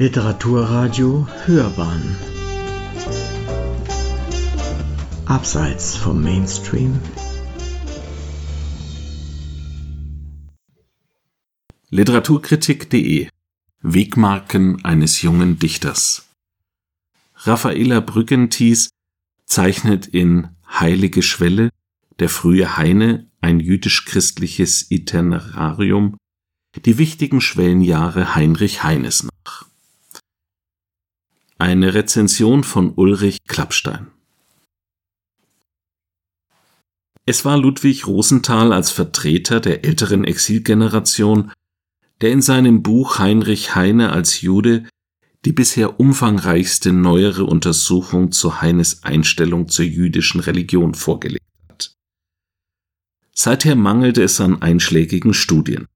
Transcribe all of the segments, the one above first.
Literaturradio Hörbahn. Abseits vom Mainstream. Literaturkritik.de Wegmarken eines jungen Dichters. Raffaela Brückenthies zeichnet in Heilige Schwelle, der frühe Heine, ein jüdisch-christliches Itinerarium, die wichtigen Schwellenjahre Heinrich Heines nach. Eine Rezension von Ulrich Klappstein Es war Ludwig Rosenthal als Vertreter der älteren Exilgeneration, der in seinem Buch Heinrich Heine als Jude die bisher umfangreichste neuere Untersuchung zu Heines Einstellung zur jüdischen Religion vorgelegt hat. Seither mangelte es an einschlägigen Studien.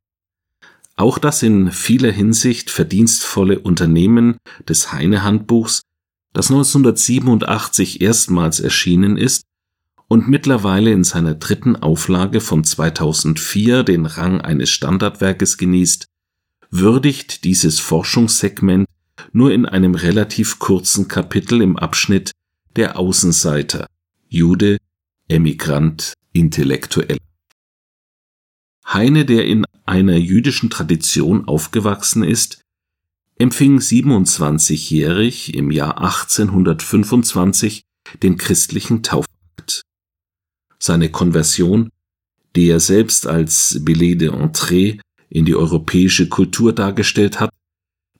Auch das in vieler Hinsicht verdienstvolle Unternehmen des Heine-Handbuchs, das 1987 erstmals erschienen ist und mittlerweile in seiner dritten Auflage von 2004 den Rang eines Standardwerkes genießt, würdigt dieses Forschungssegment nur in einem relativ kurzen Kapitel im Abschnitt Der Außenseiter Jude, Emigrant, Intellektuell. Heine, der in einer jüdischen Tradition aufgewachsen ist, empfing 27-jährig im Jahr 1825 den christlichen Taufakt. Seine Konversion, die er selbst als Billet d'entrée in die europäische Kultur dargestellt hat,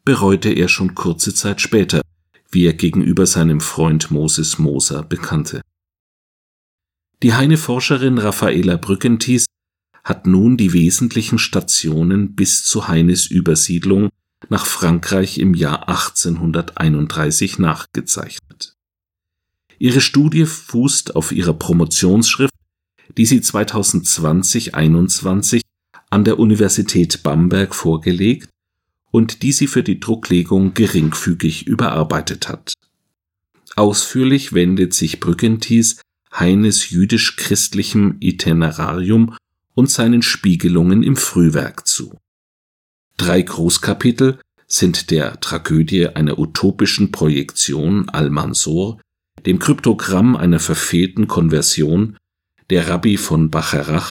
bereute er schon kurze Zeit später, wie er gegenüber seinem Freund Moses Moser bekannte. Die Heine-Forscherin Raffaela Brückenthies hat nun die wesentlichen Stationen bis zu Heines Übersiedlung nach Frankreich im Jahr 1831 nachgezeichnet. Ihre Studie fußt auf ihrer Promotionsschrift, die sie 2020-21 an der Universität Bamberg vorgelegt und die sie für die Drucklegung geringfügig überarbeitet hat. Ausführlich wendet sich Brückenthies Heines jüdisch-christlichem Itinerarium und seinen Spiegelungen im Frühwerk zu. Drei Großkapitel sind der Tragödie einer utopischen Projektion Al-Mansur, dem Kryptogramm einer verfehlten Konversion, der Rabbi von Bacharach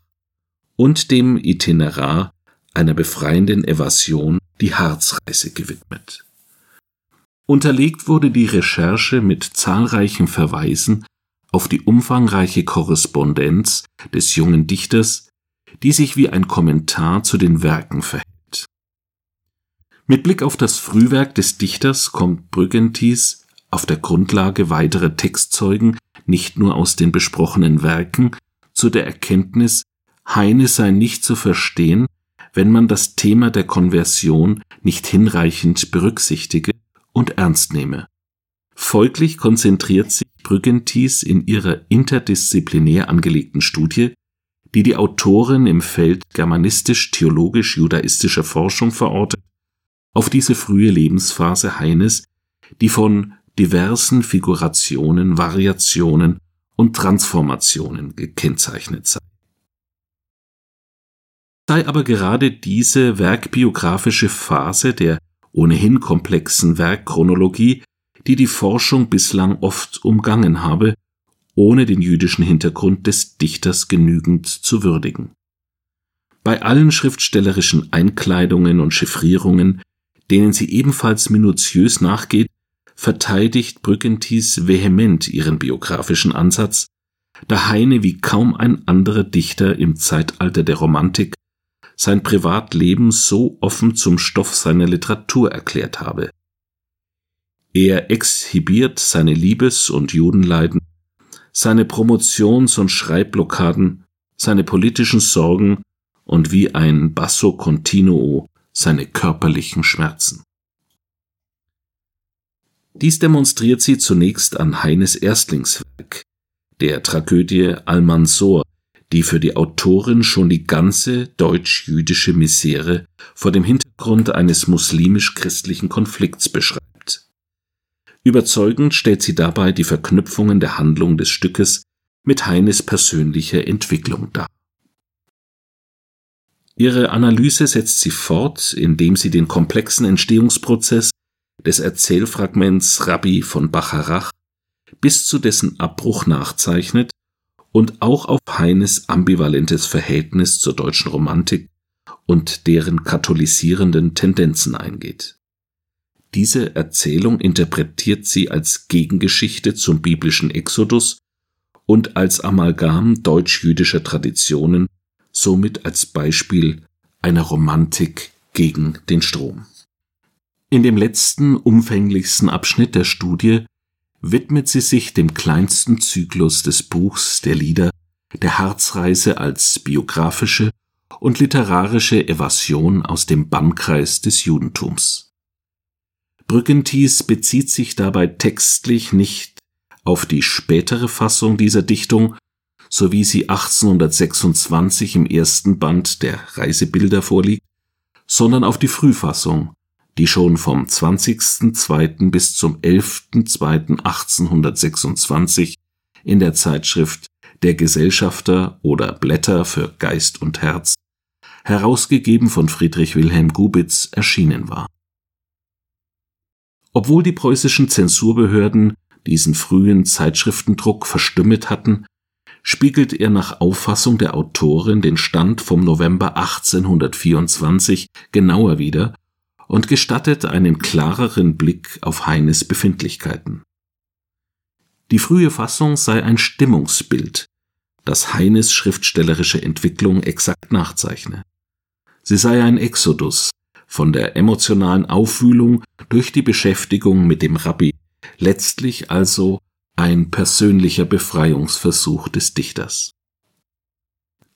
und dem Itinerar einer befreienden Evasion die Harzreise gewidmet. Unterlegt wurde die Recherche mit zahlreichen Verweisen auf die umfangreiche Korrespondenz des jungen Dichters, die sich wie ein Kommentar zu den Werken verhält. Mit Blick auf das Frühwerk des Dichters kommt Brüggentis auf der Grundlage weiterer Textzeugen nicht nur aus den besprochenen Werken zu der Erkenntnis, Heine sei nicht zu verstehen, wenn man das Thema der Konversion nicht hinreichend berücksichtige und ernst nehme. Folglich konzentriert sich Brüggentis in ihrer interdisziplinär angelegten Studie, die die Autorin im Feld germanistisch-theologisch-judaistischer Forschung verortet, auf diese frühe Lebensphase Heines, die von diversen Figurationen, Variationen und Transformationen gekennzeichnet sei. Sei aber gerade diese werkbiografische Phase der ohnehin komplexen Werkchronologie, die die Forschung bislang oft umgangen habe, ohne den jüdischen Hintergrund des Dichters genügend zu würdigen. Bei allen schriftstellerischen Einkleidungen und Chiffrierungen, denen sie ebenfalls minutiös nachgeht, verteidigt Brückenthies vehement ihren biografischen Ansatz, da Heine wie kaum ein anderer Dichter im Zeitalter der Romantik sein Privatleben so offen zum Stoff seiner Literatur erklärt habe. Er exhibiert seine Liebes- und Judenleiden, seine Promotions- und Schreibblockaden, seine politischen Sorgen und wie ein Basso continuo seine körperlichen Schmerzen. Dies demonstriert sie zunächst an Heines Erstlingswerk, der Tragödie Almansor, die für die Autorin schon die ganze deutsch-jüdische Misere vor dem Hintergrund eines muslimisch-christlichen Konflikts beschreibt. Überzeugend stellt sie dabei die Verknüpfungen der Handlung des Stückes mit Heines persönlicher Entwicklung dar. Ihre Analyse setzt sie fort, indem sie den komplexen Entstehungsprozess des Erzählfragments Rabbi von Bacharach bis zu dessen Abbruch nachzeichnet und auch auf Heines ambivalentes Verhältnis zur deutschen Romantik und deren katholisierenden Tendenzen eingeht. Diese Erzählung interpretiert sie als Gegengeschichte zum biblischen Exodus und als Amalgam deutsch-jüdischer Traditionen, somit als Beispiel einer Romantik gegen den Strom. In dem letzten, umfänglichsten Abschnitt der Studie widmet sie sich dem kleinsten Zyklus des Buchs der Lieder, der Harzreise als biografische und literarische Evasion aus dem Bannkreis des Judentums. Brückenthies bezieht sich dabei textlich nicht auf die spätere Fassung dieser Dichtung, so wie sie 1826 im ersten Band der Reisebilder vorliegt, sondern auf die Frühfassung, die schon vom 20.02. bis zum 11.02.1826 in der Zeitschrift Der Gesellschafter oder Blätter für Geist und Herz, herausgegeben von Friedrich Wilhelm Gubitz, erschienen war. Obwohl die preußischen Zensurbehörden diesen frühen Zeitschriftendruck verstümmet hatten, spiegelt er nach Auffassung der Autorin den Stand vom November 1824 genauer wider und gestattet einen klareren Blick auf Heines Befindlichkeiten. Die frühe Fassung sei ein Stimmungsbild, das Heines schriftstellerische Entwicklung exakt nachzeichne. Sie sei ein Exodus von der emotionalen Aufwühlung durch die Beschäftigung mit dem Rabbi, letztlich also ein persönlicher Befreiungsversuch des Dichters.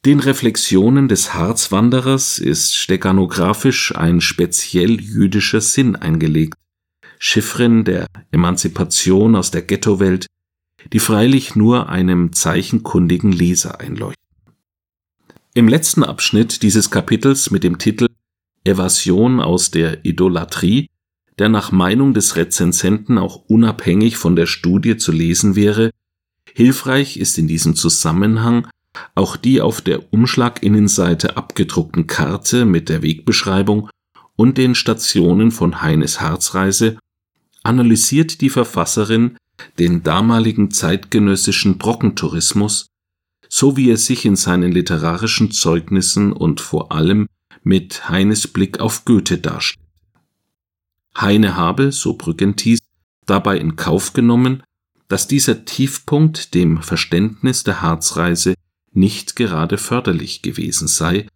Den Reflexionen des Harzwanderers ist steganografisch ein speziell jüdischer Sinn eingelegt, Chiffren der Emanzipation aus der Ghettowelt, die freilich nur einem zeichenkundigen Leser einleuchten. Im letzten Abschnitt dieses Kapitels mit dem Titel Evasion aus der Idolatrie, der nach Meinung des Rezensenten auch unabhängig von der Studie zu lesen wäre, hilfreich ist in diesem Zusammenhang auch die auf der Umschlaginnenseite abgedruckten Karte mit der Wegbeschreibung und den Stationen von Heines Harzreise analysiert die Verfasserin den damaligen zeitgenössischen Brockentourismus, so wie er sich in seinen literarischen Zeugnissen und vor allem mit Heines Blick auf Goethe darstellt. Heine habe, so Brückenthies, dabei in Kauf genommen, dass dieser Tiefpunkt dem Verständnis der Harzreise nicht gerade förderlich gewesen sei,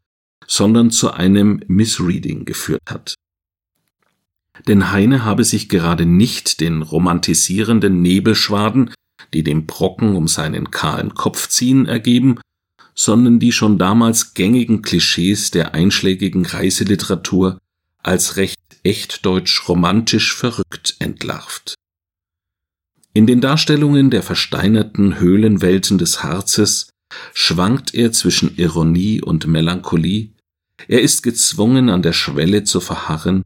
sondern zu einem Missreading geführt hat. Denn Heine habe sich gerade nicht den romantisierenden Nebelschwaden, die dem Brocken um seinen kahlen Kopf ziehen, ergeben, sondern die schon damals gängigen Klischees der einschlägigen Reiseliteratur als recht echtdeutsch romantisch verrückt entlarvt. In den Darstellungen der versteinerten Höhlenwelten des Harzes schwankt er zwischen Ironie und Melancholie, er ist gezwungen an der Schwelle zu verharren,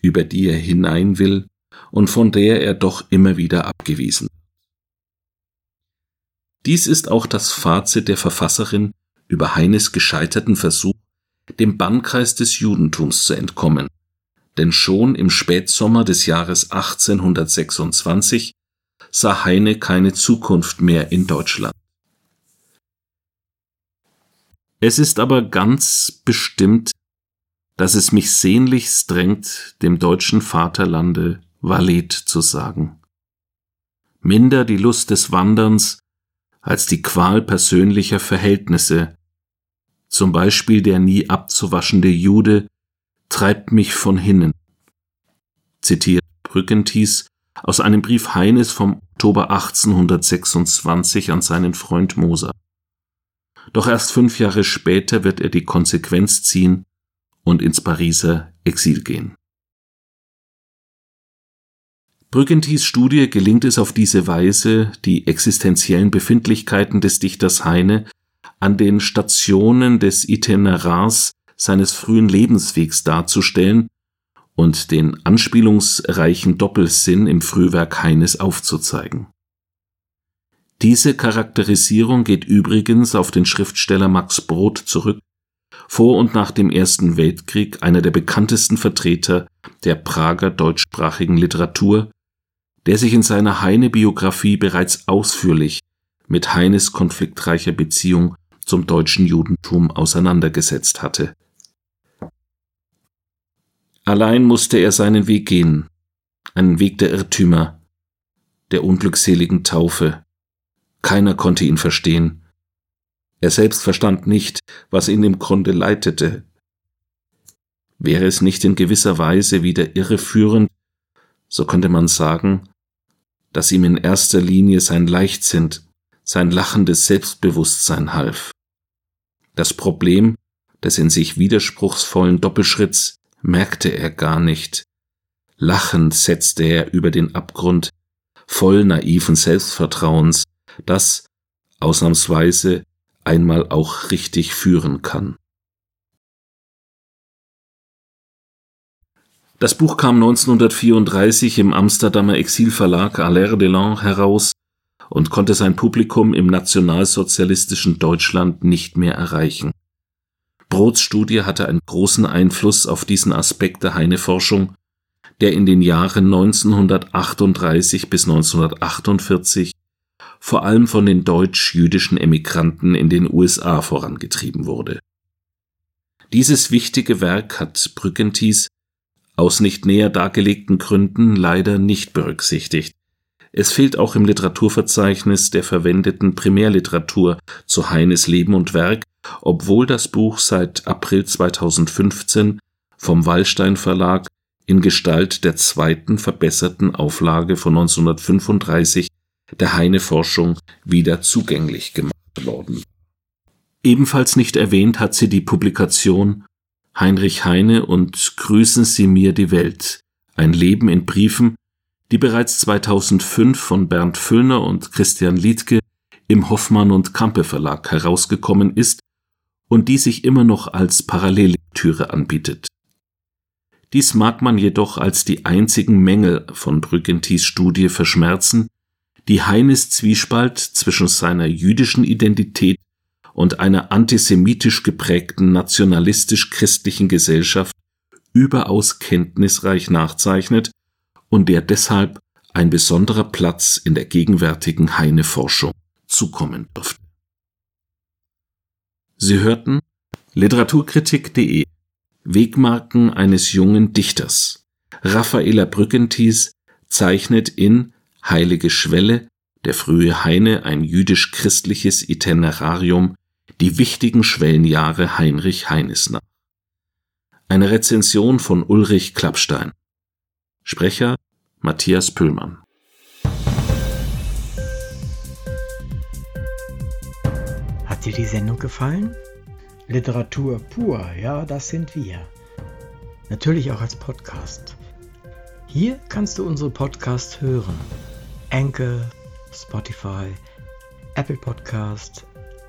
über die er hinein will und von der er doch immer wieder abgewiesen. Dies ist auch das Fazit der Verfasserin über Heines gescheiterten Versuch, dem Bannkreis des Judentums zu entkommen, denn schon im Spätsommer des Jahres 1826 sah Heine keine Zukunft mehr in Deutschland. Es ist aber ganz bestimmt, dass es mich sehnlichst drängt, dem deutschen Vaterlande Valet zu sagen. Minder die Lust des Wanderns als die Qual persönlicher Verhältnisse, zum Beispiel der nie abzuwaschende Jude treibt mich von hinnen. Zitiert Brückenthies aus einem Brief Heines vom Oktober 1826 an seinen Freund Moser. Doch erst fünf Jahre später wird er die Konsequenz ziehen und ins Pariser Exil gehen. Brüggentis Studie gelingt es auf diese Weise, die existenziellen Befindlichkeiten des Dichters Heine an den Stationen des Itinerars seines frühen Lebenswegs darzustellen und den anspielungsreichen Doppelsinn im Frühwerk Heines aufzuzeigen. Diese Charakterisierung geht übrigens auf den Schriftsteller Max Brod zurück, vor und nach dem Ersten Weltkrieg einer der bekanntesten Vertreter der Prager deutschsprachigen Literatur, der sich in seiner Heine-Biografie bereits ausführlich mit Heines konfliktreicher Beziehung zum deutschen Judentum auseinandergesetzt hatte. Allein musste er seinen Weg gehen, einen Weg der Irrtümer, der unglückseligen Taufe. Keiner konnte ihn verstehen. Er selbst verstand nicht, was ihn im Grunde leitete. Wäre es nicht in gewisser Weise wieder irreführend, so könnte man sagen, dass ihm in erster Linie sein Leichtsinn, sein lachendes Selbstbewusstsein half. Das Problem des in sich widerspruchsvollen Doppelschritts merkte er gar nicht. Lachend setzte er über den Abgrund, voll naiven Selbstvertrauens, das ausnahmsweise einmal auch richtig führen kann. Das Buch kam 1934 im Amsterdamer Exilverlag Allaire Delon heraus und konnte sein Publikum im nationalsozialistischen Deutschland nicht mehr erreichen. Brods Studie hatte einen großen Einfluss auf diesen Aspekt der Heine-Forschung, der in den Jahren 1938 bis 1948 vor allem von den deutsch-jüdischen Emigranten in den USA vorangetrieben wurde. Dieses wichtige Werk hat Brückentis aus nicht näher dargelegten Gründen leider nicht berücksichtigt, es fehlt auch im Literaturverzeichnis der verwendeten Primärliteratur zu Heines Leben und Werk, obwohl das Buch seit April 2015 vom Wallstein Verlag in Gestalt der zweiten verbesserten Auflage von 1935 der Heine-Forschung wieder zugänglich gemacht worden. Ebenfalls nicht erwähnt hat sie die Publikation Heinrich Heine und Grüßen Sie mir die Welt, ein Leben in Briefen die bereits 2005 von Bernd Füllner und Christian Liedke im Hoffmann und Kampe Verlag herausgekommen ist und die sich immer noch als Parallellektüre anbietet. Dies mag man jedoch als die einzigen Mängel von Brüggentis Studie verschmerzen, die Heines Zwiespalt zwischen seiner jüdischen Identität und einer antisemitisch geprägten nationalistisch-christlichen Gesellschaft überaus kenntnisreich nachzeichnet und der deshalb ein besonderer Platz in der gegenwärtigen Heine-Forschung zukommen dürfte. Sie hörten Literaturkritik.de Wegmarken eines jungen Dichters. Raffaela Brückenties zeichnet in Heilige Schwelle, der frühe Heine, ein jüdisch-christliches Itinerarium, die wichtigen Schwellenjahre Heinrich Heines nach. Eine Rezension von Ulrich Klappstein. Sprecher Matthias Püllmann. Hat dir die Sendung gefallen? Literatur pur, ja, das sind wir. Natürlich auch als Podcast. Hier kannst du unsere Podcasts hören. Anchor, Spotify, Apple Podcast,